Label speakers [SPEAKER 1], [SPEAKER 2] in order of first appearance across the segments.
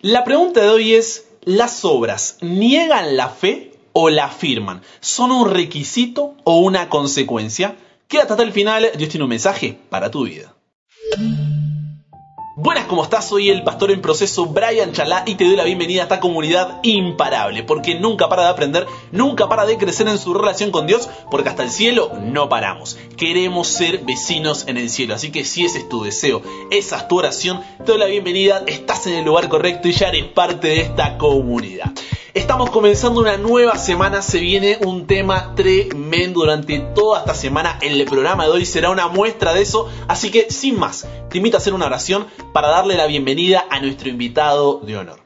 [SPEAKER 1] La pregunta de hoy es, ¿las obras niegan la fe o la afirman? ¿Son un requisito o una consecuencia? Quédate hasta el final, Dios tiene un mensaje para tu vida. Buenas, ¿cómo estás? Soy el pastor en proceso Brian Chalá y te doy la bienvenida a esta comunidad imparable, porque nunca para de aprender, nunca para de crecer en su relación con Dios, porque hasta el cielo no paramos. Queremos ser vecinos en el cielo, así que si ese es tu deseo, esa es tu oración, te doy la bienvenida, estás en el lugar correcto y ya eres parte de esta comunidad. Estamos comenzando una nueva semana, se viene un tema tremendo durante toda esta semana. El programa de hoy será una muestra de eso, así que sin más, te invito a hacer una oración para darle la bienvenida a nuestro invitado de honor.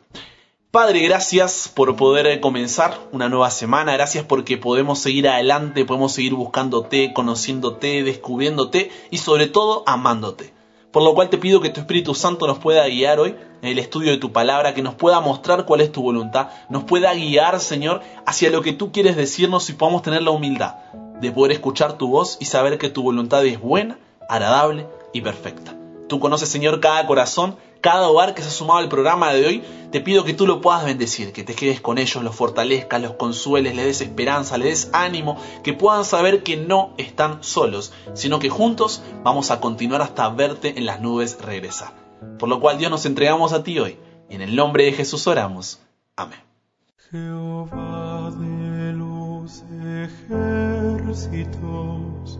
[SPEAKER 1] Padre, gracias por poder comenzar una nueva semana, gracias porque podemos seguir adelante, podemos seguir buscándote, conociéndote, descubriéndote y sobre todo amándote. Por lo cual te pido que tu Espíritu Santo nos pueda guiar hoy en el estudio de tu palabra, que nos pueda mostrar cuál es tu voluntad, nos pueda guiar, Señor, hacia lo que tú quieres decirnos y podamos tener la humildad de poder escuchar tu voz y saber que tu voluntad es buena, agradable y perfecta. Tú conoces, Señor, cada corazón, cada hogar que se ha sumado al programa de hoy. Te pido que tú lo puedas bendecir, que te quedes con ellos, los fortalezcas, los consueles, les des esperanza, les des ánimo, que puedan saber que no están solos, sino que juntos vamos a continuar hasta verte en las nubes regresar. Por lo cual Dios nos entregamos a ti hoy. En el nombre de Jesús oramos. Amén.
[SPEAKER 2] Jehová de los ejércitos,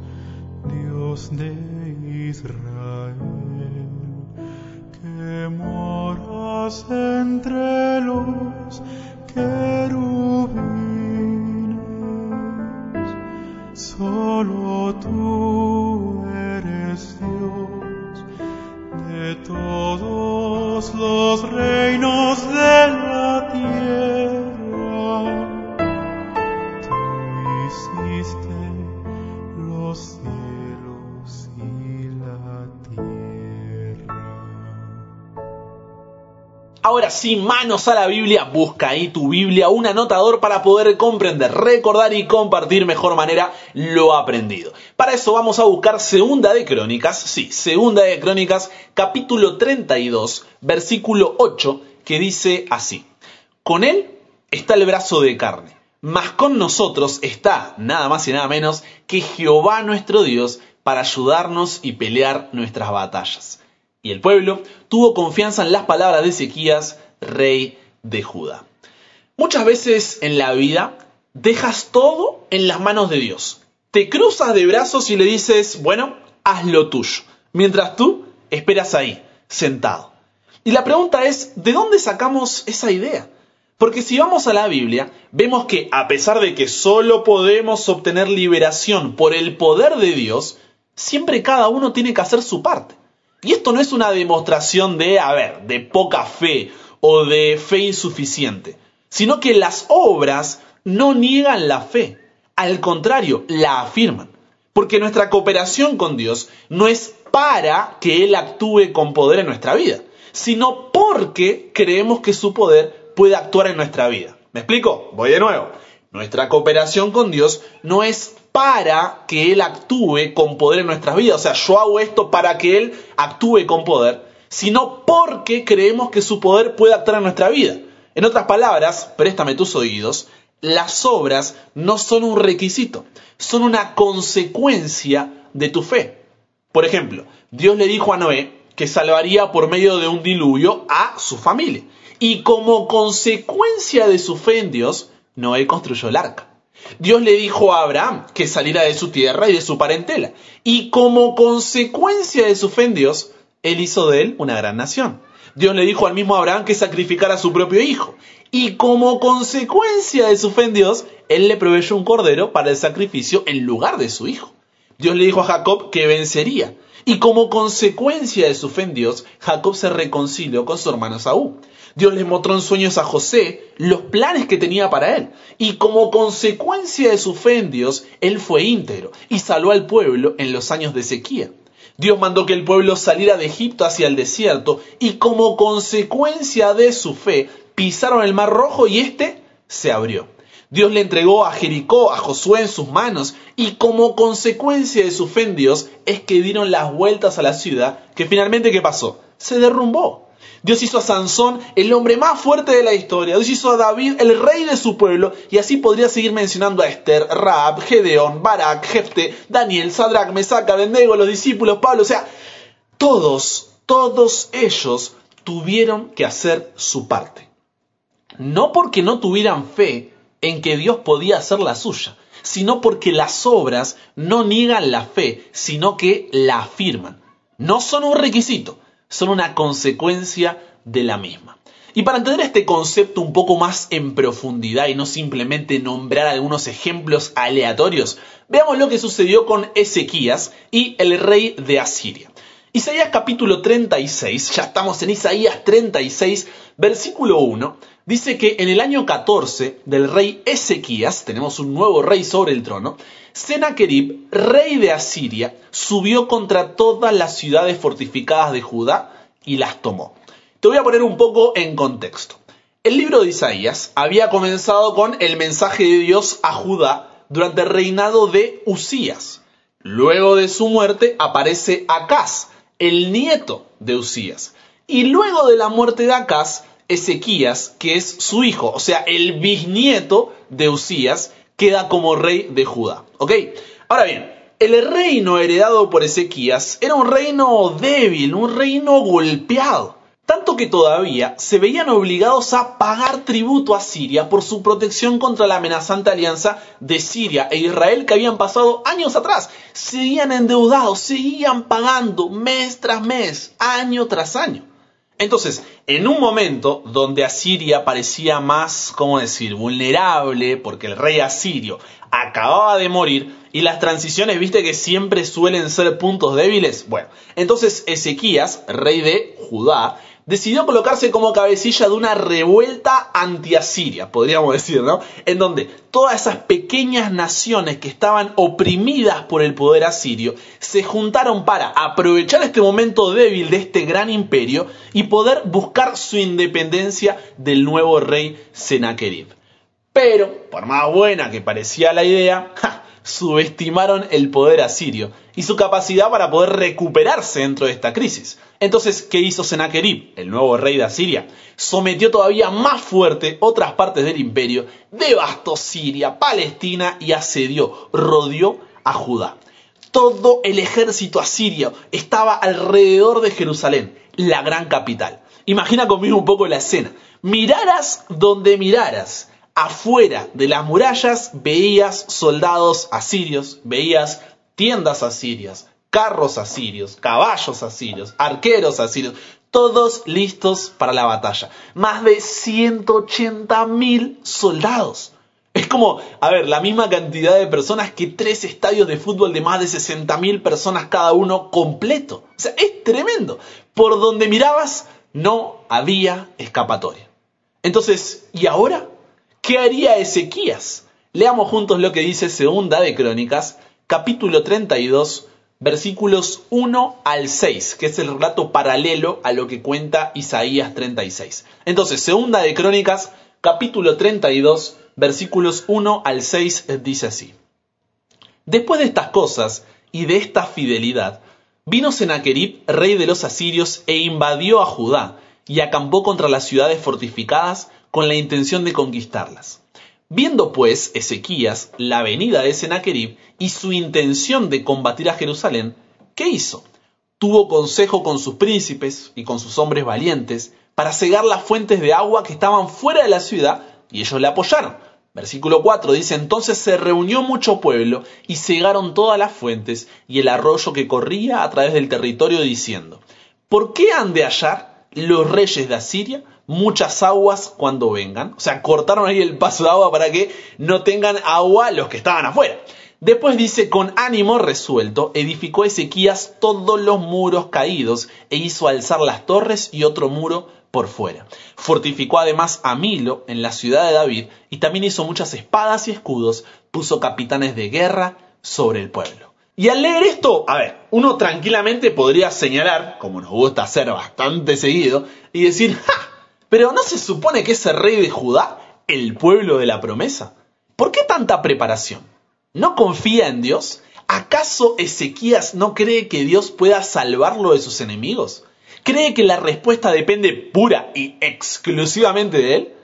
[SPEAKER 2] Dios de Israel, que moras entre los querubines, solo tú eres Dios de todos los reinos de la tierra.
[SPEAKER 1] Ahora sí, manos a la Biblia, busca ahí tu Biblia, un anotador para poder comprender, recordar y compartir mejor manera lo aprendido. Para eso vamos a buscar Segunda de Crónicas, sí, Segunda de Crónicas, capítulo 32, versículo 8, que dice así: Con él está el brazo de carne, mas con nosotros está nada más y nada menos que Jehová nuestro Dios para ayudarnos y pelear nuestras batallas. Y el pueblo tuvo confianza en las palabras de Ezequías, rey de Judá. Muchas veces en la vida dejas todo en las manos de Dios. Te cruzas de brazos y le dices, bueno, haz lo tuyo. Mientras tú esperas ahí, sentado. Y la pregunta es, ¿de dónde sacamos esa idea? Porque si vamos a la Biblia, vemos que a pesar de que solo podemos obtener liberación por el poder de Dios, siempre cada uno tiene que hacer su parte. Y esto no es una demostración de, a ver, de poca fe o de fe insuficiente, sino que las obras no niegan la fe, al contrario, la afirman. Porque nuestra cooperación con Dios no es para que Él actúe con poder en nuestra vida, sino porque creemos que su poder puede actuar en nuestra vida. ¿Me explico? Voy de nuevo. Nuestra cooperación con Dios no es para que Él actúe con poder en nuestras vidas. O sea, yo hago esto para que Él actúe con poder, sino porque creemos que su poder puede actuar en nuestra vida. En otras palabras, préstame tus oídos, las obras no son un requisito, son una consecuencia de tu fe. Por ejemplo, Dios le dijo a Noé que salvaría por medio de un diluvio a su familia. Y como consecuencia de su fe en Dios, Noé construyó el arca. Dios le dijo a Abraham que saliera de su tierra y de su parentela. Y como consecuencia de su fe en Dios, él hizo de él una gran nación. Dios le dijo al mismo Abraham que sacrificara a su propio hijo. Y como consecuencia de su fe en Dios, él le proveyó un cordero para el sacrificio en lugar de su hijo. Dios le dijo a Jacob que vencería. Y como consecuencia de su fe en Dios, Jacob se reconcilió con su hermano Saúl. Dios le mostró en sueños a José los planes que tenía para él. Y como consecuencia de su fe en Dios, él fue íntegro y salvó al pueblo en los años de sequía. Dios mandó que el pueblo saliera de Egipto hacia el desierto y como consecuencia de su fe pisaron el mar rojo y éste se abrió. Dios le entregó a Jericó, a Josué en sus manos y como consecuencia de su fe en Dios es que dieron las vueltas a la ciudad que finalmente ¿qué pasó? Se derrumbó. Dios hizo a Sansón el hombre más fuerte de la historia. Dios hizo a David el rey de su pueblo. Y así podría seguir mencionando a Esther, Raab, Gedeón, Barak, Jefte, Daniel, Sadrach, Mesach, Abednego, los discípulos, Pablo. O sea, todos, todos ellos tuvieron que hacer su parte. No porque no tuvieran fe en que Dios podía hacer la suya, sino porque las obras no niegan la fe, sino que la afirman. No son un requisito, son una consecuencia de la misma. Y para entender este concepto un poco más en profundidad y no simplemente nombrar algunos ejemplos aleatorios, veamos lo que sucedió con Ezequías y el rey de Asiria. Isaías capítulo 36, ya estamos en Isaías 36, versículo 1, dice que en el año 14 del rey Ezequías, tenemos un nuevo rey sobre el trono, Sennacherib, rey de Asiria, subió contra todas las ciudades fortificadas de Judá y las tomó. Te voy a poner un poco en contexto. El libro de Isaías había comenzado con el mensaje de Dios a Judá durante el reinado de Usías. Luego de su muerte aparece Acaz, el nieto de Usías. Y luego de la muerte de Acaz, Ezequías, que es su hijo, o sea, el bisnieto de Usías, queda como rey de Judá. ¿Ok? Ahora bien, el reino heredado por Ezequías era un reino débil, un reino golpeado tanto que todavía se veían obligados a pagar tributo a Siria por su protección contra la amenazante alianza de Siria e Israel que habían pasado años atrás. Seguían endeudados, seguían pagando mes tras mes, año tras año. Entonces, en un momento donde Asiria parecía más, ¿cómo decir?, vulnerable, porque el rey asirio acababa de morir, y las transiciones, viste que siempre suelen ser puntos débiles, bueno, entonces Ezequías, rey de Judá, decidió colocarse como cabecilla de una revuelta anti-asiria, podríamos decir, ¿no? En donde todas esas pequeñas naciones que estaban oprimidas por el poder asirio se juntaron para aprovechar este momento débil de este gran imperio y poder buscar su independencia del nuevo rey Sennacherib. Pero, por más buena que parecía la idea, subestimaron el poder asirio y su capacidad para poder recuperarse dentro de esta crisis. Entonces, ¿qué hizo Sennacherib, el nuevo rey de Asiria? Sometió todavía más fuerte otras partes del imperio, devastó Siria, Palestina y asedió, rodeó a Judá. Todo el ejército asirio estaba alrededor de Jerusalén, la gran capital. Imagina conmigo un poco la escena. Miraras donde miraras, afuera de las murallas veías soldados asirios, veías tiendas asirias, carros asirios, caballos asirios, arqueros asirios, todos listos para la batalla. Más de 180 mil soldados. Es como, a ver, la misma cantidad de personas que tres estadios de fútbol de más de 60 mil personas cada uno completo. O sea, es tremendo. Por donde mirabas, no había escapatoria. Entonces, ¿y ahora? ¿Qué haría Ezequías? Leamos juntos lo que dice Segunda de Crónicas, capítulo 32, versículos 1 al 6, que es el relato paralelo a lo que cuenta Isaías 36. Entonces, Segunda de Crónicas, capítulo 32, versículos 1 al 6 dice así. Después de estas cosas y de esta fidelidad, vino Sennacherib, rey de los asirios, e invadió a Judá, y acampó contra las ciudades fortificadas con la intención de conquistarlas. Viendo pues Ezequías la venida de Sennacherib y su intención de combatir a Jerusalén, ¿qué hizo? Tuvo consejo con sus príncipes y con sus hombres valientes para cegar las fuentes de agua que estaban fuera de la ciudad y ellos le apoyaron. Versículo 4 dice, entonces se reunió mucho pueblo y cegaron todas las fuentes y el arroyo que corría a través del territorio diciendo, ¿por qué han de hallar los reyes de Asiria muchas aguas cuando vengan. O sea, cortaron ahí el paso de agua para que no tengan agua los que estaban afuera. Después dice, con ánimo resuelto, edificó Ezequías todos los muros caídos e hizo alzar las torres y otro muro por fuera. Fortificó además a Milo en la ciudad de David y también hizo muchas espadas y escudos, puso capitanes de guerra sobre el pueblo. Y al leer esto, a ver, uno tranquilamente podría señalar, como nos gusta hacer bastante seguido, y decir, ¡ja! Pero ¿no se supone que ese rey de Judá, el pueblo de la promesa? ¿Por qué tanta preparación? ¿No confía en Dios? ¿Acaso Ezequías no cree que Dios pueda salvarlo de sus enemigos? ¿Cree que la respuesta depende pura y exclusivamente de él?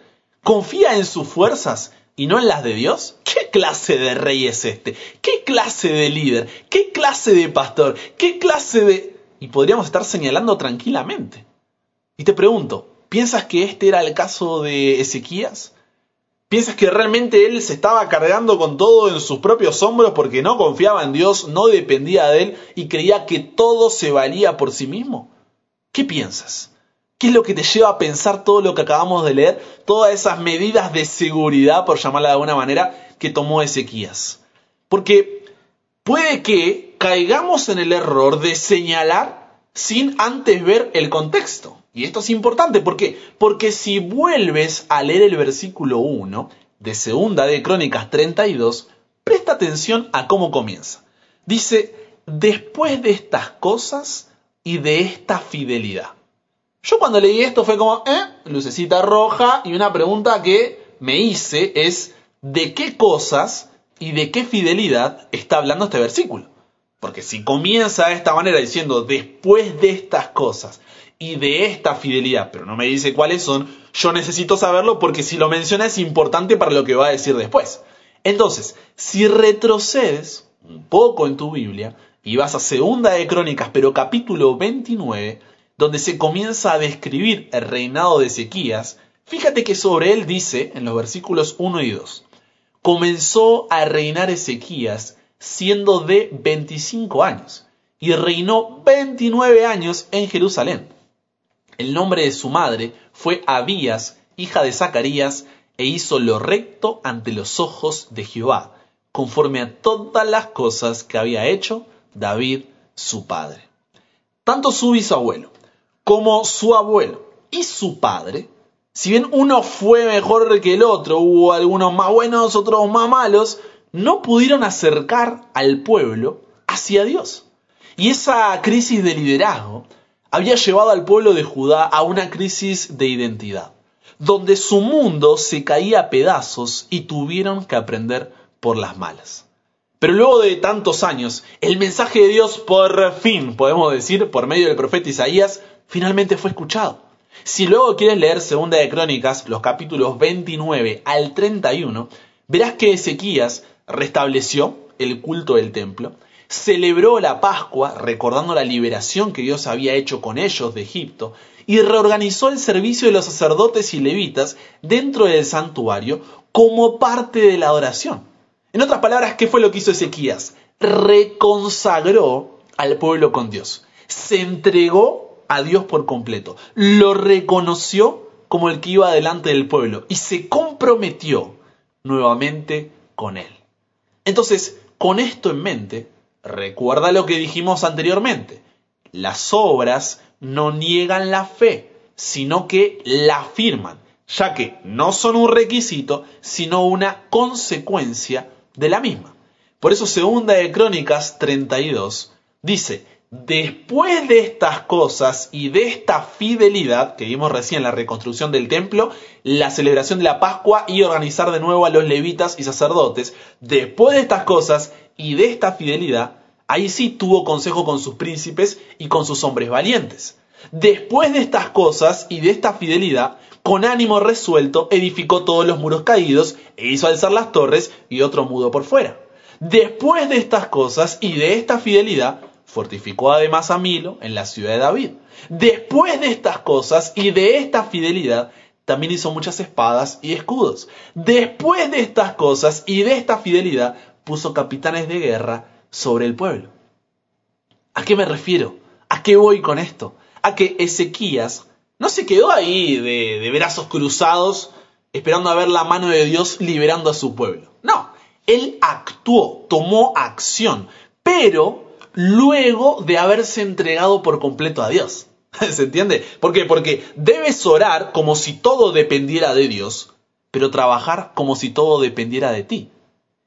[SPEAKER 1] ¿Confía en sus fuerzas y no en las de Dios? ¿Qué clase de rey es este? ¿Qué clase de líder? ¿Qué clase de pastor? ¿Qué clase de... Y podríamos estar señalando tranquilamente. Y te pregunto, ¿piensas que este era el caso de Ezequías? ¿Piensas que realmente él se estaba cargando con todo en sus propios hombros porque no confiaba en Dios, no dependía de él y creía que todo se valía por sí mismo? ¿Qué piensas? ¿Qué es lo que te lleva a pensar todo lo que acabamos de leer? Todas esas medidas de seguridad, por llamarla de alguna manera, que tomó Ezequías. Porque puede que caigamos en el error de señalar sin antes ver el contexto. Y esto es importante, ¿por qué? Porque si vuelves a leer el versículo 1 de Segunda de Crónicas 32, presta atención a cómo comienza. Dice, después de estas cosas y de esta fidelidad. Yo cuando leí esto fue como, ¿eh? Lucecita roja y una pregunta que me hice es, ¿de qué cosas y de qué fidelidad está hablando este versículo? Porque si comienza de esta manera diciendo, después de estas cosas y de esta fidelidad, pero no me dice cuáles son, yo necesito saberlo porque si lo menciona es importante para lo que va a decir después. Entonces, si retrocedes un poco en tu Biblia y vas a Segunda de Crónicas, pero capítulo 29, donde se comienza a describir el reinado de Ezequías, fíjate que sobre él dice en los versículos 1 y 2, comenzó a reinar Ezequías siendo de 25 años y reinó 29 años en Jerusalén. El nombre de su madre fue Abías, hija de Zacarías, e hizo lo recto ante los ojos de Jehová, conforme a todas las cosas que había hecho David su padre. Tanto su bisabuelo como su abuelo y su padre, si bien uno fue mejor que el otro, hubo algunos más buenos, otros más malos, no pudieron acercar al pueblo hacia Dios. Y esa crisis de liderazgo había llevado al pueblo de Judá a una crisis de identidad, donde su mundo se caía a pedazos y tuvieron que aprender por las malas. Pero luego de tantos años, el mensaje de Dios por fin, podemos decir, por medio del profeta Isaías, finalmente fue escuchado. Si luego quieres leer Segunda de Crónicas, los capítulos 29 al 31, verás que Ezequías restableció el culto del templo, celebró la Pascua recordando la liberación que Dios había hecho con ellos de Egipto y reorganizó el servicio de los sacerdotes y levitas dentro del santuario como parte de la adoración. En otras palabras, ¿qué fue lo que hizo Ezequías? Reconsagró al pueblo con Dios. Se entregó a Dios por completo. Lo reconoció como el que iba delante del pueblo y se comprometió nuevamente con él. Entonces, con esto en mente, Recuerda lo que dijimos anteriormente. Las obras no niegan la fe, sino que la afirman, ya que no son un requisito, sino una consecuencia de la misma. Por eso segunda de Crónicas 32 dice, después de estas cosas y de esta fidelidad que vimos recién la reconstrucción del templo, la celebración de la Pascua y organizar de nuevo a los levitas y sacerdotes, después de estas cosas y de esta fidelidad, ahí sí tuvo consejo con sus príncipes y con sus hombres valientes. Después de estas cosas y de esta fidelidad, con ánimo resuelto, edificó todos los muros caídos e hizo alzar las torres y otro mudo por fuera. Después de estas cosas y de esta fidelidad, fortificó además a Milo en la ciudad de David. Después de estas cosas y de esta fidelidad, también hizo muchas espadas y escudos. Después de estas cosas y de esta fidelidad, puso capitanes de guerra sobre el pueblo. ¿A qué me refiero? ¿A qué voy con esto? A que Ezequías no se quedó ahí de, brazos cruzados esperando a ver la mano de Dios liberando a su pueblo. No, él actuó, tomó acción, pero luego de haberse entregado por completo a Dios. ¿Se entiende? ¿Por qué? Porque debes orar como si todo dependiera de Dios, pero trabajar como si todo dependiera de ti.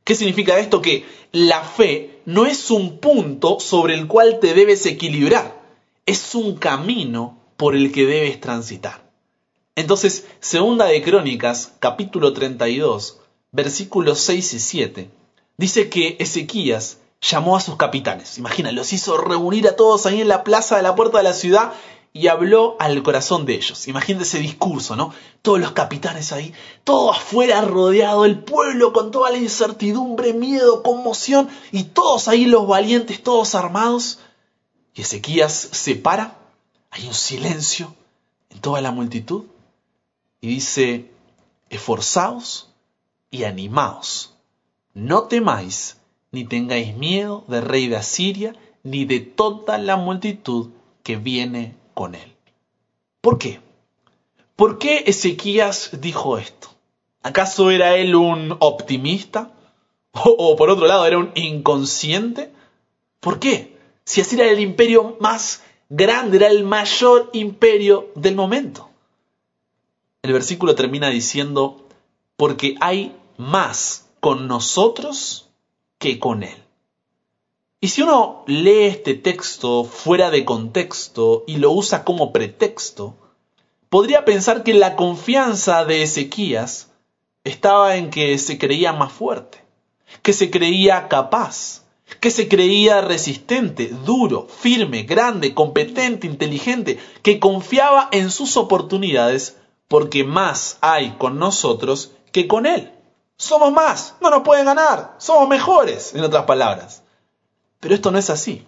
[SPEAKER 1] ¿Qué significa esto? Que la fe no es un punto sobre el cual te debes equilibrar, es un camino por el que debes transitar. Entonces, segunda de Crónicas, capítulo 32, versículos 6 y 7, dice que Ezequías llamó a sus capitanes. Imagina, los hizo reunir a todos ahí en la plaza de la puerta de la ciudad y habló al corazón de ellos. Imagínense ese discurso, ¿no? Todos los capitanes ahí, todo afuera rodeado, el pueblo con toda la incertidumbre, miedo, conmoción, y todos ahí los valientes, todos armados. Y Ezequías se para, hay un silencio en toda la multitud, y dice, esforzaos y animaos, no temáis, ni tengáis miedo del rey de Asiria, ni de toda la multitud que viene con él. ¿Por qué? ¿Por qué Ezequías dijo esto? ¿Acaso era él un optimista? ¿O, por otro lado era un inconsciente? ¿Por qué? Si así era el imperio más grande, era el mayor imperio del momento. El versículo termina diciendo, porque hay más con nosotros que con él. Y si uno lee este texto fuera de contexto y lo usa como pretexto, podría pensar que la confianza de Ezequías estaba en que se creía más fuerte, que se creía capaz, que se creía resistente, duro, firme, grande, competente, inteligente, que confiaba en sus oportunidades porque más hay con nosotros que con él. Somos más, no nos pueden ganar, somos mejores, en otras palabras. Pero esto no es así.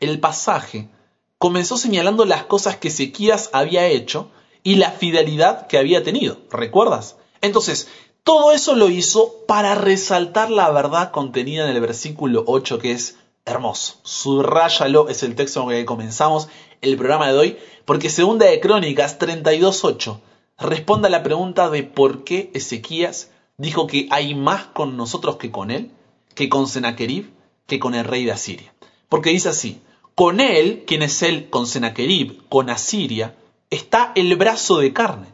[SPEAKER 1] El pasaje comenzó señalando las cosas que Ezequías había hecho y la fidelidad que había tenido. ¿Recuerdas? Entonces, todo eso lo hizo para resaltar la verdad contenida en el versículo 8 que es hermoso. Subráyalo, es el texto con el que comenzamos el programa de hoy, porque segunda de Crónicas 32.8 responde a la pregunta de por qué Ezequías dijo que hay más con nosotros que con él, que con Senaquerib, que con el rey de Asiria. Porque dice así, con él, quien es él con Senaquerib, con Asiria, está el brazo de carne.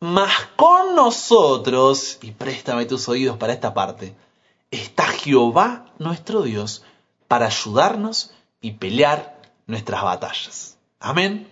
[SPEAKER 1] Mas con nosotros, y préstame tus oídos para esta parte, está Jehová nuestro Dios para ayudarnos y pelear nuestras batallas. Amén.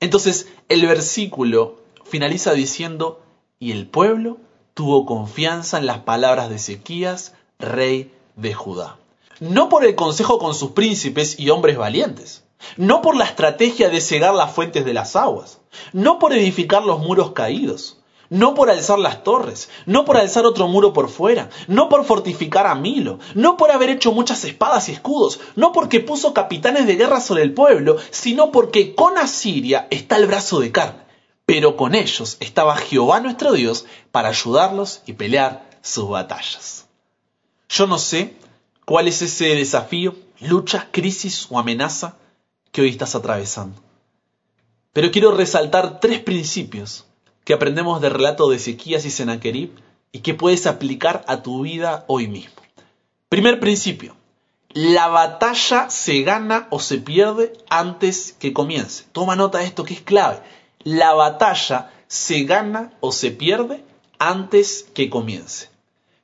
[SPEAKER 1] Entonces el versículo finaliza diciendo, y el pueblo tuvo confianza en las palabras de Ezequías, rey de Judá no por el consejo con sus príncipes y hombres valientes, no por la estrategia de cegar las fuentes de las aguas, no por edificar los muros caídos, no por alzar las torres, no por alzar otro muro por fuera, no por fortificar a Milo, no por haber hecho muchas espadas y escudos, no porque puso capitanes de guerra sobre el pueblo, sino porque con Asiria está el brazo de carne, pero con ellos estaba Jehová nuestro Dios para ayudarlos y pelear sus batallas. Yo no sé ¿Cuál es ese desafío, lucha, crisis o amenaza que hoy estás atravesando? Pero quiero resaltar tres principios que aprendemos del relato de Ezequías y Senaquerib y que puedes aplicar a tu vida hoy mismo. Primer principio, la batalla se gana o se pierde antes que comience. Toma nota de esto que es clave. La batalla se gana o se pierde antes que comience.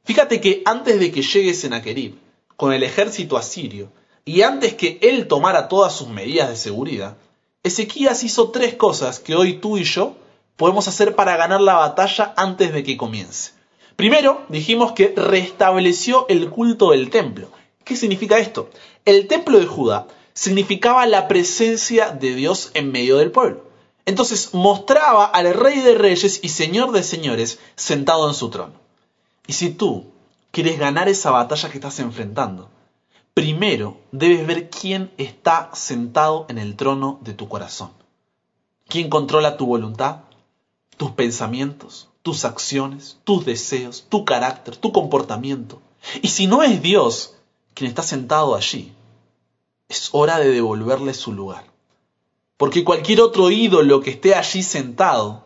[SPEAKER 1] Fíjate que antes de que llegue Senaquerib, con el ejército asirio, y antes que él tomara todas sus medidas de seguridad, Ezequías hizo tres cosas que hoy tú y yo podemos hacer para ganar la batalla antes de que comience. Primero, dijimos que restableció el culto del templo. ¿Qué significa esto? El templo de Judá significaba la presencia de Dios en medio del pueblo. Entonces mostraba al rey de reyes y señor de señores sentado en su trono. Y si tú quieres ganar esa batalla que estás enfrentando, primero debes ver quién está sentado en el trono de tu corazón. ¿Quién controla tu voluntad, tus pensamientos, tus acciones, tus deseos, tu carácter, tu comportamiento? Y si no es Dios quien está sentado allí, es hora de devolverle su lugar. Porque cualquier otro ídolo que esté allí sentado,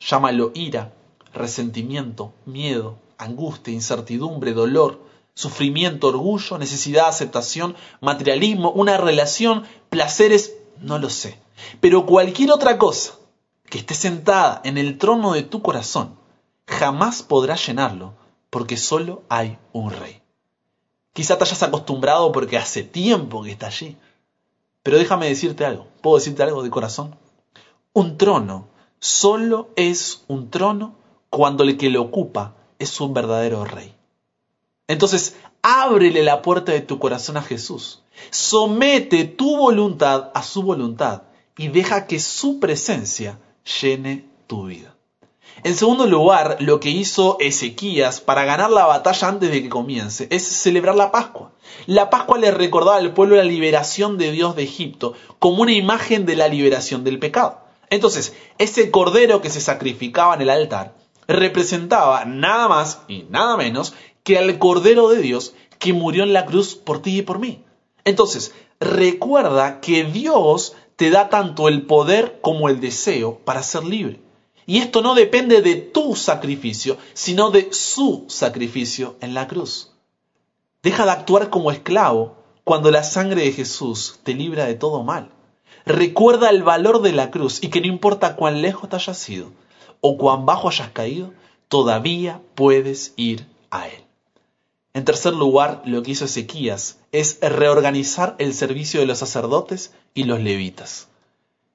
[SPEAKER 1] llámalo ira, resentimiento, miedo, angustia, incertidumbre, dolor, sufrimiento, orgullo, necesidad, aceptación, materialismo, una relación, placeres, no lo sé. Pero cualquier otra cosa que esté sentada en el trono de tu corazón jamás podrá llenarlo porque solo hay un rey. Quizá te hayas acostumbrado porque hace tiempo que está allí. Pero déjame decirte algo. ¿Puedo decirte algo de corazón? Un trono solo es un trono cuando el que lo ocupa es un verdadero rey. Entonces, ábrele la puerta de tu corazón a Jesús. Somete tu voluntad a su voluntad y deja que su presencia llene tu vida. En segundo lugar, lo que hizo Ezequías para ganar la batalla antes de que comience es celebrar la Pascua. La Pascua le recordaba al pueblo la liberación de Dios de Egipto como una imagen de la liberación del pecado. Entonces, ese cordero que se sacrificaba en el altar representaba nada más y nada menos que al cordero de Dios que murió en la cruz por ti y por mí. Entonces, recuerda que Dios te da tanto el poder como el deseo para ser libre. Y esto no depende de tu sacrificio, sino de su sacrificio en la cruz. Deja de actuar como esclavo cuando la sangre de Jesús te libra de todo mal. Recuerda el valor de la cruz y que no importa cuán lejos te hayas ido o cuán bajo hayas caído, todavía puedes ir a Él. En tercer lugar, lo que hizo Ezequías es reorganizar el servicio de los sacerdotes y los levitas.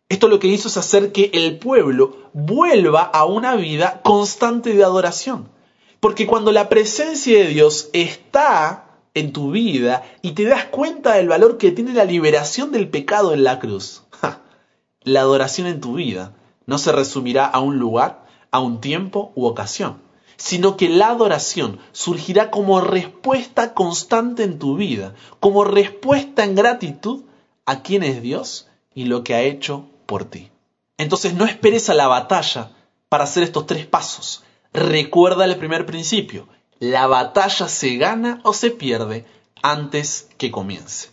[SPEAKER 1] Esto lo que hizo es hacer que el pueblo vuelva a una vida constante de adoración. Porque cuando la presencia de Dios está en tu vida y te das cuenta del valor que tiene la liberación del pecado en la cruz, la adoración en tu vida no se resumirá a un lugar, a un tiempo u ocasión, sino que la adoración surgirá como respuesta constante en tu vida, como respuesta en gratitud a quién es Dios y lo que ha hecho por ti. Entonces no esperes a la batalla para hacer estos tres pasos. Recuerda el primer principio. La batalla se gana o se pierde antes que comience.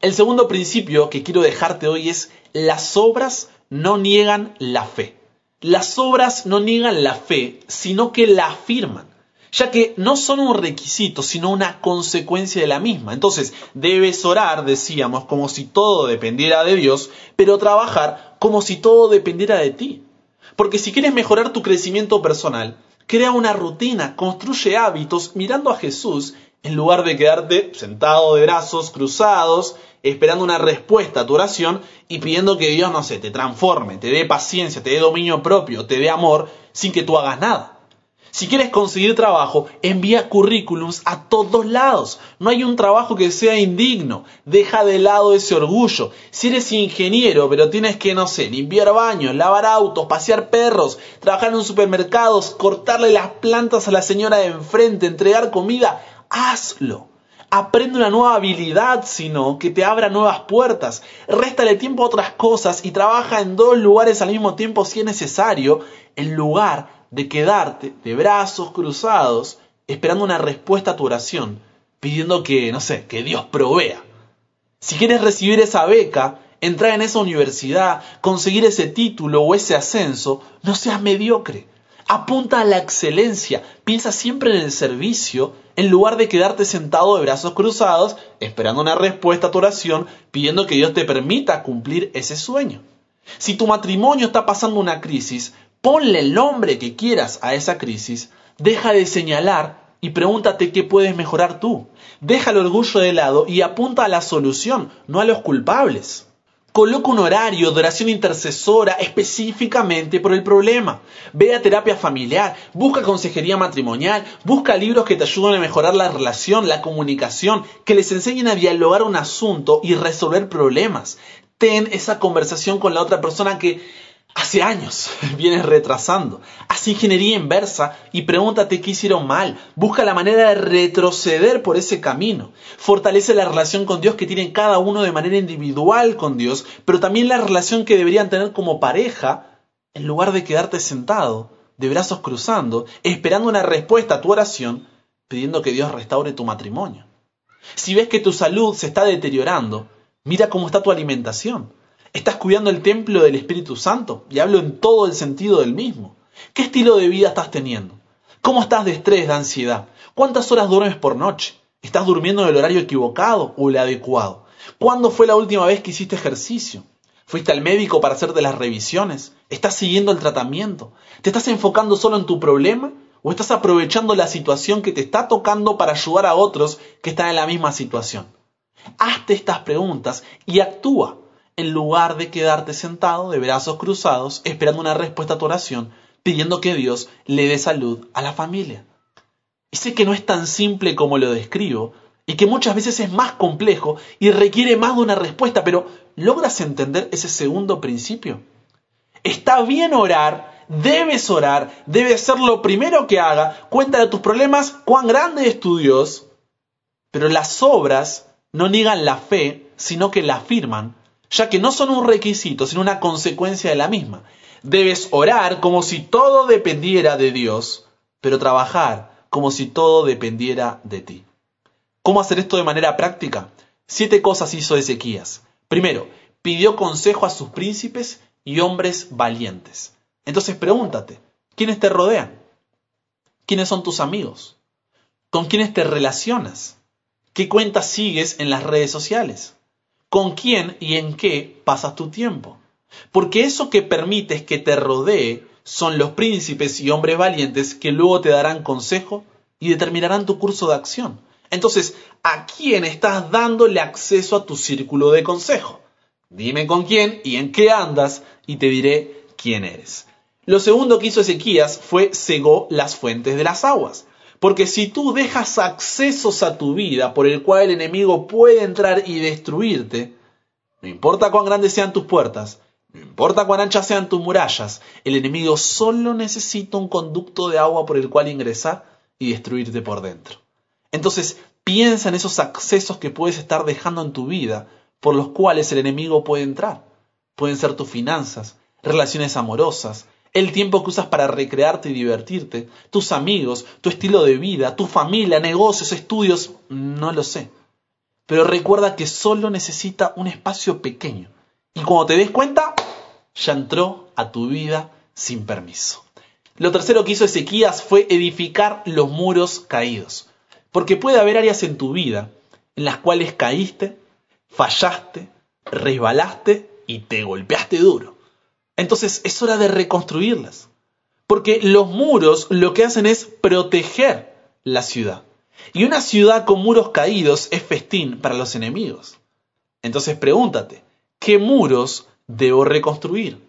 [SPEAKER 1] El segundo principio que quiero dejarte hoy es las obras no niegan la fe. Las obras no niegan la fe, sino que la afirman ya que no son un requisito, sino una consecuencia de la misma. Entonces, debes orar, decíamos, como si todo dependiera de Dios, pero trabajar como si todo dependiera de ti. Porque si quieres mejorar tu crecimiento personal, crea una rutina, construye hábitos mirando a Jesús en lugar de quedarte sentado de brazos cruzados, esperando una respuesta a tu oración y pidiendo que Dios, no sé, te transforme, te dé paciencia, te dé dominio propio, te dé amor, sin que tú hagas nada. Si quieres conseguir trabajo, envía currículums a todos lados. No hay un trabajo que sea indigno. Deja de lado ese orgullo. Si eres ingeniero, pero tienes que, no sé, limpiar baños, lavar autos, pasear perros, trabajar en un supermercado, cortarle las plantas a la señora de enfrente, entregar comida, hazlo. Aprende una nueva habilidad, sino que te abra nuevas puertas. Réstale tiempo a otras cosas y trabaja en dos lugares al mismo tiempo si es necesario, en lugar de quedarte de brazos cruzados esperando una respuesta a tu oración, pidiendo que, no sé, que Dios provea. Si quieres recibir esa beca, entrar en esa universidad, conseguir ese título o ese ascenso, no seas mediocre. Apunta a la excelencia, piensa siempre en el servicio, en lugar de quedarte sentado de brazos cruzados, esperando una respuesta a tu oración, pidiendo que Dios te permita cumplir ese sueño. Si tu matrimonio está pasando una crisis, ponle el nombre que quieras a esa crisis, deja de señalar y pregúntate qué puedes mejorar tú. Deja el orgullo de lado y apunta a la solución, no a los culpables. Coloca un horario de oración intercesora específicamente por el problema. Ve a terapia familiar, busca consejería matrimonial, busca libros que te ayuden a mejorar la relación, la comunicación, que les enseñen a dialogar un asunto y resolver problemas. Ten esa conversación con la otra persona que Hace años vienes retrasando. Haz ingeniería inversa y pregúntate qué hicieron mal. Busca la manera de retroceder por ese camino. Fortalece la relación con Dios que tienen cada uno de manera individual con Dios, pero también la relación que deberían tener como pareja en lugar de quedarte sentado, de brazos cruzando, esperando una respuesta a tu oración, pidiendo que Dios restaure tu matrimonio. Si ves que tu salud se está deteriorando, mira cómo está tu alimentación. ¿Estás cuidando el templo del Espíritu Santo? Y hablo en todo el sentido del mismo. ¿Qué estilo de vida estás teniendo? ¿Cómo estás de estrés, de ansiedad? ¿Cuántas horas duermes por noche? ¿Estás durmiendo en el horario equivocado o el adecuado? ¿Cuándo fue la última vez que hiciste ejercicio? ¿Fuiste al médico para hacerte las revisiones? ¿Estás siguiendo el tratamiento? ¿Te estás enfocando solo en tu problema? ¿O estás aprovechando la situación que te está tocando para ayudar a otros que están en la misma situación? Hazte estas preguntas y actúa en lugar de quedarte sentado de brazos cruzados esperando una respuesta a tu oración, pidiendo que Dios le dé salud a la familia. Y sé que no es tan simple como lo describo, y que muchas veces es más complejo y requiere más de una respuesta, pero ¿Logras entender ese segundo principio? Está bien orar, debes orar, debe ser lo primero que haga. Cuéntale tus problemas, cuán grande es tu Dios. Pero las obras no niegan la fe, sino que la afirman, ya que no son un requisito, sino una consecuencia de la misma. Debes orar como si todo dependiera de Dios, pero trabajar como si todo dependiera de ti. ¿Cómo hacer esto de manera práctica? Siete cosas hizo Ezequías. Primero, pidió consejo a sus príncipes y hombres valientes. Entonces pregúntate, ¿quiénes te rodean? ¿Quiénes son tus amigos? ¿Con quiénes te relacionas? ¿Qué cuentas sigues en las redes sociales? ¿Con quién y en qué pasas tu tiempo? Porque eso que permites que te rodee son los príncipes y hombres valientes que luego te darán consejo y determinarán tu curso de acción. Entonces, ¿a quién estás dándole acceso a tu círculo de consejo? Dime con quién y en qué andas y te diré quién eres. Lo segundo que hizo Ezequías fue cegó las fuentes de las aguas. Porque si tú dejas accesos a tu vida por el cual el enemigo puede entrar y destruirte, no importa cuán grandes sean tus puertas, no importa cuán anchas sean tus murallas, el enemigo solo necesita un conducto de agua por el cual ingresar y destruirte por dentro. Entonces, piensa en esos accesos que puedes estar dejando en tu vida por los cuales el enemigo puede entrar. Pueden ser tus finanzas, relaciones amorosas, el tiempo que usas para recrearte y divertirte, tus amigos, tu estilo de vida, tu familia, negocios, estudios, no lo sé. Pero recuerda que solo necesita un espacio pequeño. Y cuando te des cuenta, ya entró a tu vida sin permiso. Lo tercero que hizo Ezequías fue edificar los muros caídos. Porque puede haber áreas en tu vida en las cuales caíste, fallaste, resbalaste y te golpeaste duro. Entonces es hora de reconstruirlas. Porque los muros lo que hacen es proteger la ciudad. Y una ciudad con muros caídos es festín para los enemigos. Entonces pregúntate, ¿qué muros debo reconstruir?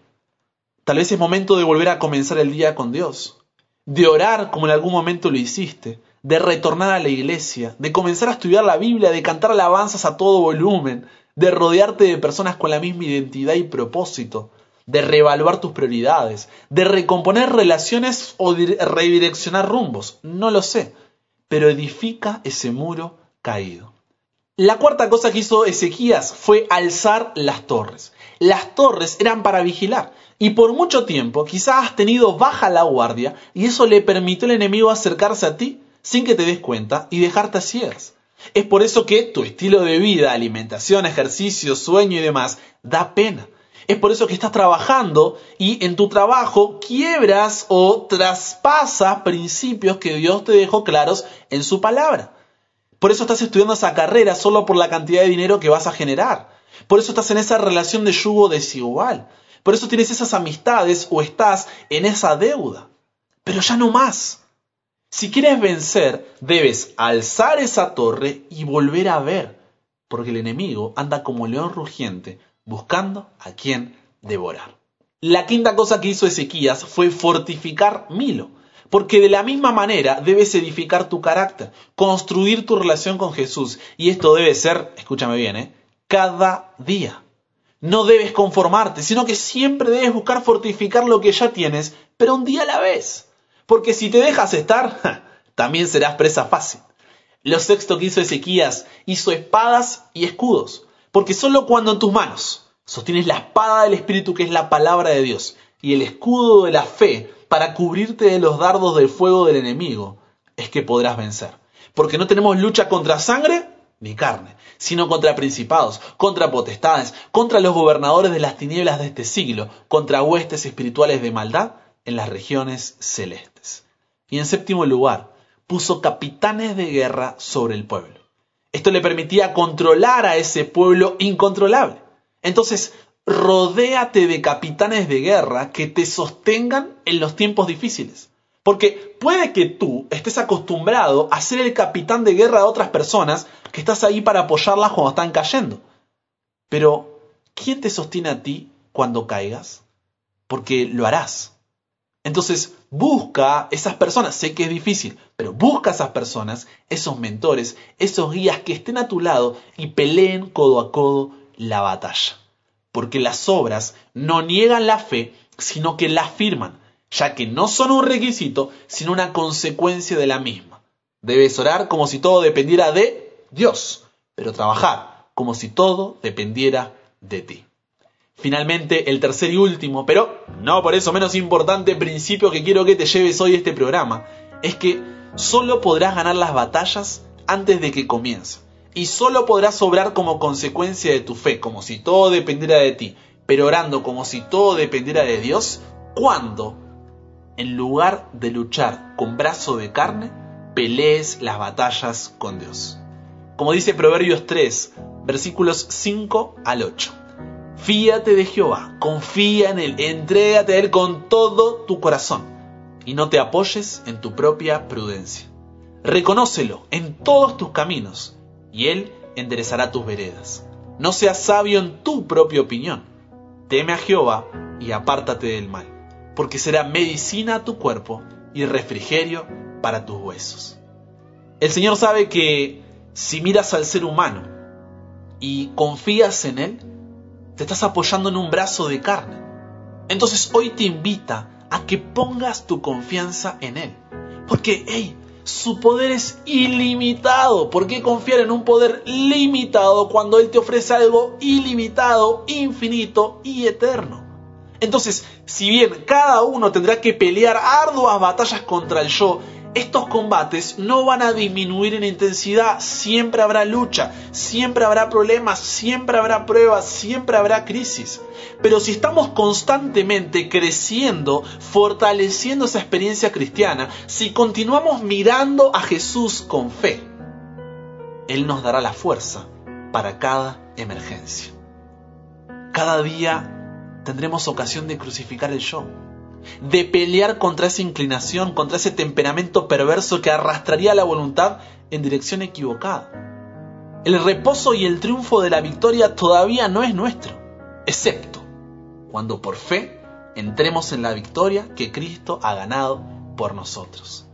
[SPEAKER 1] Tal vez es momento de volver a comenzar el día con Dios, de orar como en algún momento lo hiciste, de retornar a la iglesia, de comenzar a estudiar la Biblia, de cantar alabanzas a todo volumen, de rodearte de personas con la misma identidad y propósito, de reevaluar tus prioridades, de recomponer relaciones o de redireccionar rumbos, no lo sé, pero edifica ese muro caído. La cuarta cosa que hizo Ezequías fue alzar las torres. Las torres eran para vigilar y por mucho tiempo quizás has tenido baja la guardia y eso le permitió al enemigo acercarse a ti sin que te des cuenta y dejarte a ciegas. Es por eso que tu estilo de vida, alimentación, ejercicio, sueño y demás da pena. Es por eso que estás trabajando y en tu trabajo quiebras o traspasas principios que Dios te dejó claros en su palabra. Por eso estás estudiando esa carrera solo por la cantidad de dinero que vas a generar. Por eso estás en esa relación de yugo desigual. Por eso tienes esas amistades o estás en esa deuda. Pero ya no más. Si quieres vencer, debes alzar esa torre y volver a ver, porque el enemigo anda como león rugiente buscando a quien devorar. La quinta cosa que hizo Ezequías fue fortificar Milo, porque de la misma manera debes edificar tu carácter, construir tu relación con Jesús, y esto debe ser, escúchame bien, ¿eh? cada día. No debes conformarte, sino que siempre debes buscar fortificar lo que ya tienes, pero un día a la vez. Porque si te dejas estar, también serás presa fácil. Lo sexto que hizo Ezequías, hizo espadas y escudos. Porque solo cuando en tus manos sostienes la espada del Espíritu que es la palabra de Dios y el escudo de la fe para cubrirte de los dardos del fuego del enemigo, es que podrás vencer. Porque no tenemos lucha contra sangre ni carne, sino contra principados, contra potestades, contra los gobernadores de las tinieblas de este siglo, contra huestes espirituales de maldad en las regiones celestes. Y en séptimo lugar, puso capitanes de guerra sobre el pueblo. Esto le permitía controlar a ese pueblo incontrolable. Entonces, rodéate de capitanes de guerra que te sostengan en los tiempos difíciles. Porque puede que tú estés acostumbrado a ser el capitán de guerra de otras personas que estás ahí para apoyarlas cuando están cayendo. Pero, ¿quién te sostiene a ti cuando caigas? Porque lo harás. Entonces, busca esas personas, sé que es difícil, pero busca esas personas, esos mentores, esos guías que estén a tu lado y peleen codo a codo la batalla. porque las obras no niegan la fe, sino que la afirman, ya que no son un requisito, sino una consecuencia de la misma. Debes orar como si todo dependiera de Dios, pero trabajar como si todo dependiera de ti. Finalmente, el tercer y último, pero no por eso menos importante principio que quiero que te lleves hoy este programa, es que solo podrás ganar las batallas antes de que comience. Y solo podrás obrar como consecuencia de tu fe, como si todo dependiera de ti, pero orando como si todo dependiera de Dios, cuando, en lugar de luchar con brazo de carne, pelees las batallas con Dios. Como dice Proverbios 3, versículos 5 al 8. Fíate de Jehová, confía en Él, entrégate a Él con todo tu corazón y no te apoyes en tu propia prudencia. Reconócelo en todos tus caminos y Él enderezará tus veredas. No seas sabio en tu propia opinión. Teme a Jehová y apártate del mal, porque será medicina a tu cuerpo y refrigerio para tus huesos. El Señor sabe que si miras al ser humano y confías en Él, te estás apoyando en un brazo de carne. Entonces hoy te invita a que pongas tu confianza en Él. Porque, hey, su poder es ilimitado. ¿Por qué confiar en un poder limitado cuando Él te ofrece algo ilimitado, infinito y eterno? Entonces, si bien cada uno tendrá que pelear arduas batallas contra el yo, estos combates no van a disminuir en intensidad, siempre habrá lucha, siempre habrá problemas, siempre habrá pruebas, siempre habrá crisis. Pero si estamos constantemente creciendo, fortaleciendo esa experiencia cristiana, si continuamos mirando a Jesús con fe, Él nos dará la fuerza para cada emergencia. Cada día tendremos ocasión de crucificar el yo de pelear contra esa inclinación, contra ese temperamento perverso que arrastraría la voluntad en dirección equivocada. El reposo y el triunfo de la victoria todavía no es nuestro, excepto cuando por fe entremos en la victoria que Cristo ha ganado por nosotros.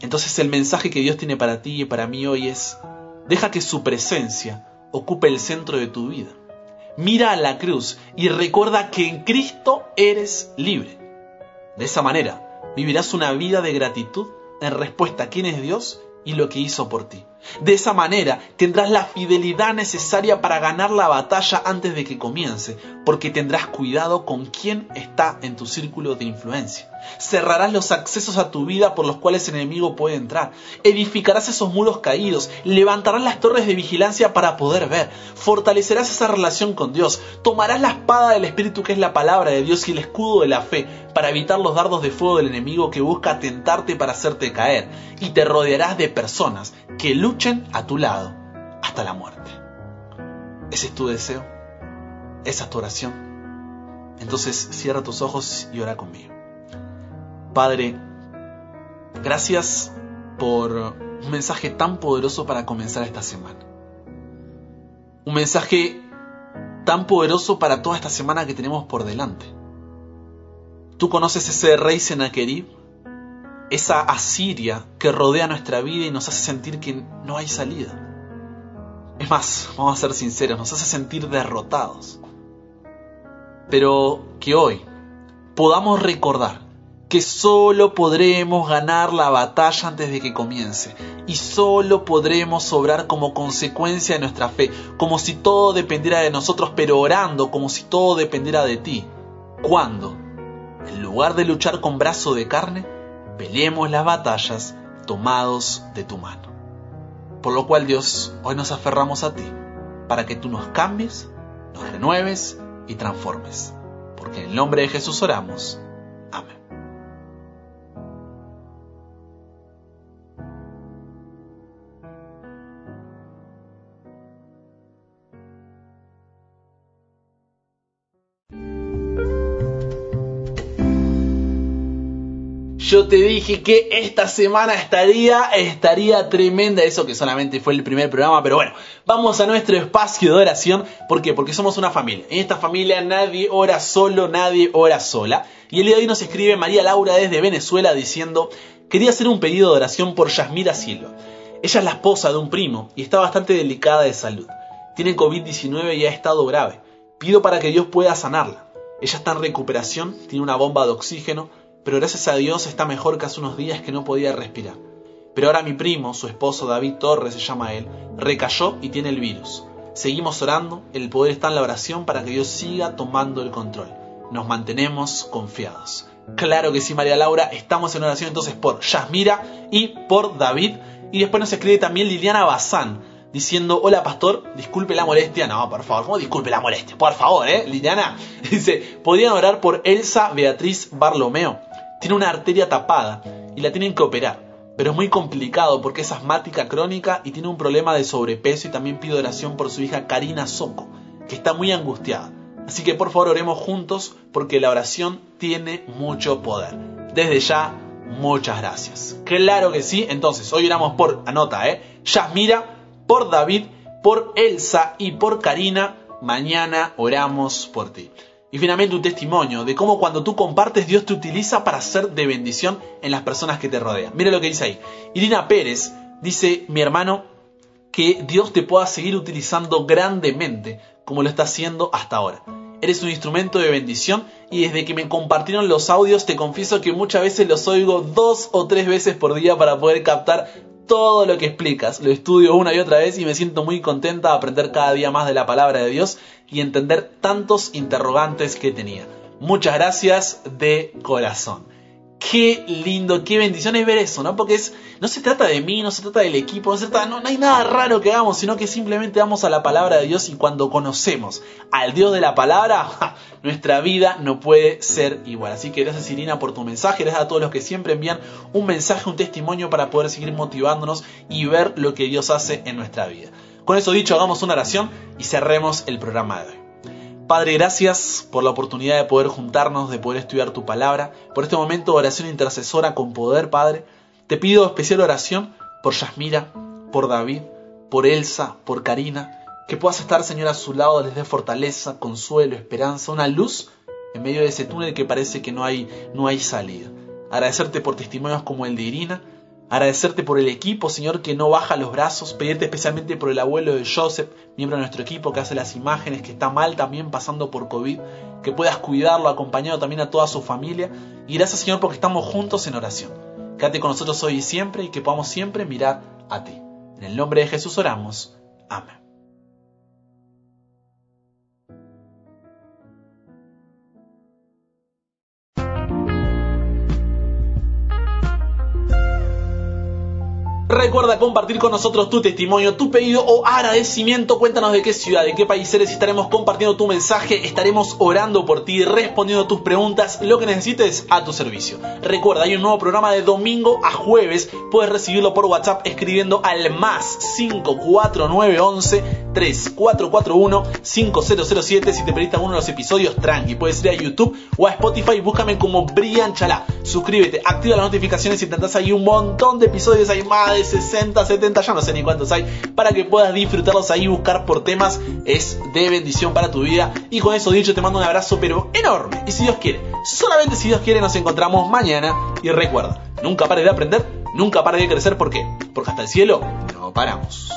[SPEAKER 1] Entonces el mensaje que Dios tiene para ti y para mí hoy es, deja que su presencia ocupe el centro de tu vida. Mira a la cruz y recuerda que en Cristo eres libre. De esa manera, vivirás una vida de gratitud en respuesta a quién es Dios y lo que hizo por ti. De esa manera tendrás la fidelidad necesaria para ganar la batalla antes de que comience, porque tendrás cuidado con quién está en tu círculo de influencia. Cerrarás los accesos a tu vida por los cuales el enemigo puede entrar. Edificarás esos muros caídos. Levantarás las torres de vigilancia para poder ver. Fortalecerás esa relación con Dios. Tomarás la espada del Espíritu que es la palabra de Dios y el escudo de la fe para evitar los dardos de fuego del enemigo que busca tentarte para hacerte caer. Y te rodearás de personas que luchen a tu lado hasta la muerte. ¿Ese es tu deseo? ¿Esa es tu oración? Entonces cierra tus ojos y ora conmigo. Padre, gracias por un mensaje tan poderoso para comenzar esta semana. Un mensaje tan poderoso para toda esta semana que tenemos por delante. Tú conoces ese rey Sennacherib, esa Asiria que rodea nuestra vida y nos hace sentir que no hay salida. Es más, vamos a ser sinceros, nos hace sentir derrotados. Pero que hoy podamos recordar que solo podremos ganar la batalla antes de que comience y solo podremos obrar como consecuencia de nuestra fe, como si todo dependiera de nosotros, pero orando como si todo dependiera de ti. Cuando, en lugar de luchar con brazo de carne, peleemos las batallas tomados de tu mano. Por lo cual Dios, hoy nos aferramos a ti, para que tú nos cambies, nos renueves y transformes. Porque en el nombre de Jesús oramos. Yo te dije que esta semana estaría, estaría tremenda. Eso que solamente fue el primer programa, pero bueno, vamos a nuestro espacio de oración. ¿Por qué? Porque somos una familia. En esta familia nadie ora solo, nadie ora sola. Y el día de hoy nos escribe María Laura desde Venezuela diciendo, quería hacer un pedido de oración por Yasmira Silva. Ella es la esposa de un primo y está bastante delicada de salud. Tiene COVID-19 y ha estado grave. Pido para que Dios pueda sanarla. Ella está en recuperación, tiene una bomba de oxígeno, pero gracias a Dios está mejor que hace unos días que no podía respirar. Pero ahora mi primo, su esposo David Torres se llama él, recayó y tiene el virus. Seguimos orando, el poder está en la oración para que Dios siga tomando el control. Nos mantenemos confiados. Claro que sí, María Laura, estamos en oración entonces por Yasmira y por David. Y después nos escribe también Liliana Bazán, diciendo, hola pastor, disculpe la molestia. No, por favor, ¿cómo disculpe la molestia? Por favor, ¿eh? Liliana dice, ¿podrían orar por Elsa Beatriz Barlomeo? Tiene una arteria tapada y la tienen que operar pero es muy complicado porque es asmática crónica y tiene un problema de sobrepeso y también pido oración por su hija Karina Soco, que está muy angustiada. Así que por favor oremos juntos porque la oración tiene mucho poder. Desde ya, muchas gracias. Claro que sí, entonces hoy oramos por, anota, ¿eh? Yasmira, por David, por Elsa y por Karina. Mañana oramos por ti. Y finalmente un testimonio de cómo cuando tú compartes Dios te utiliza para ser de bendición en las personas que te rodean. Mira lo que dice ahí. Irina Pérez dice, mi hermano, que Dios te pueda seguir utilizando grandemente como lo está haciendo hasta ahora. Eres un instrumento de bendición y desde que me compartieron los audios te confieso que muchas veces los oigo dos o tres veces por día para poder captar todo lo que explicas. Lo estudio una y otra vez y me siento muy contenta de aprender cada día más de la palabra de Dios y entender tantos interrogantes que tenía. Muchas gracias de corazón. Qué lindo, qué bendición es ver eso, ¿no? Porque es, no se trata de mí, no se trata del equipo, no se trata, no, no hay nada raro que hagamos, sino que simplemente vamos a la palabra de Dios y cuando conocemos al Dios de la palabra, nuestra vida no puede ser igual. Así que gracias Irina por tu mensaje, gracias a todos los que siempre envían un mensaje, un testimonio para poder seguir motivándonos y ver lo que Dios hace en nuestra vida. Con eso dicho, hagamos una oración y cerremos el programa de hoy. Padre, gracias por la oportunidad de poder juntarnos, de poder estudiar tu palabra, por este momento de oración intercesora con poder, Padre. Te pido especial oración por Yasmira, por David, por Elsa, por Karina, que puedas estar, Señor, a su lado, les dé fortaleza, consuelo, esperanza, una luz en medio de ese túnel que parece que no hay, no hay salida. Agradecerte por testimonios como el de Irina, Agradecerte por el equipo, Señor, que no baja los brazos. Pedirte especialmente por el abuelo de Joseph, miembro de nuestro equipo, que hace las imágenes, que está mal también pasando por COVID. Que puedas cuidarlo, acompañado también a toda su familia. Y gracias, Señor, porque estamos juntos en oración. Quédate con nosotros hoy y siempre y que podamos siempre mirar a ti. En el nombre de Jesús oramos. Amén. Recuerda compartir con nosotros tu testimonio, tu pedido o agradecimiento. Cuéntanos de qué ciudad, de qué país eres. Estaremos compartiendo tu mensaje, estaremos orando por ti, respondiendo tus preguntas, lo que necesites a tu servicio. Recuerda, hay un nuevo programa de domingo a jueves. Puedes recibirlo por WhatsApp escribiendo al más 54911 3441 5007. Si te perdiste alguno de los episodios, tranqui. Puedes ir a YouTube o a Spotify. Búscame como Brian Chalá. Suscríbete, activa las notificaciones y tendrás ahí un montón de episodios. Hay más 60, 70, ya no sé ni cuántos hay, para que puedas disfrutarlos ahí, buscar por temas, es de bendición para tu vida. Y con eso dicho, te mando un abrazo, pero enorme. Y si Dios quiere, solamente si Dios quiere, nos encontramos mañana. Y recuerda, nunca pares de aprender, nunca pares de crecer, ¿por qué? Porque hasta el cielo no paramos.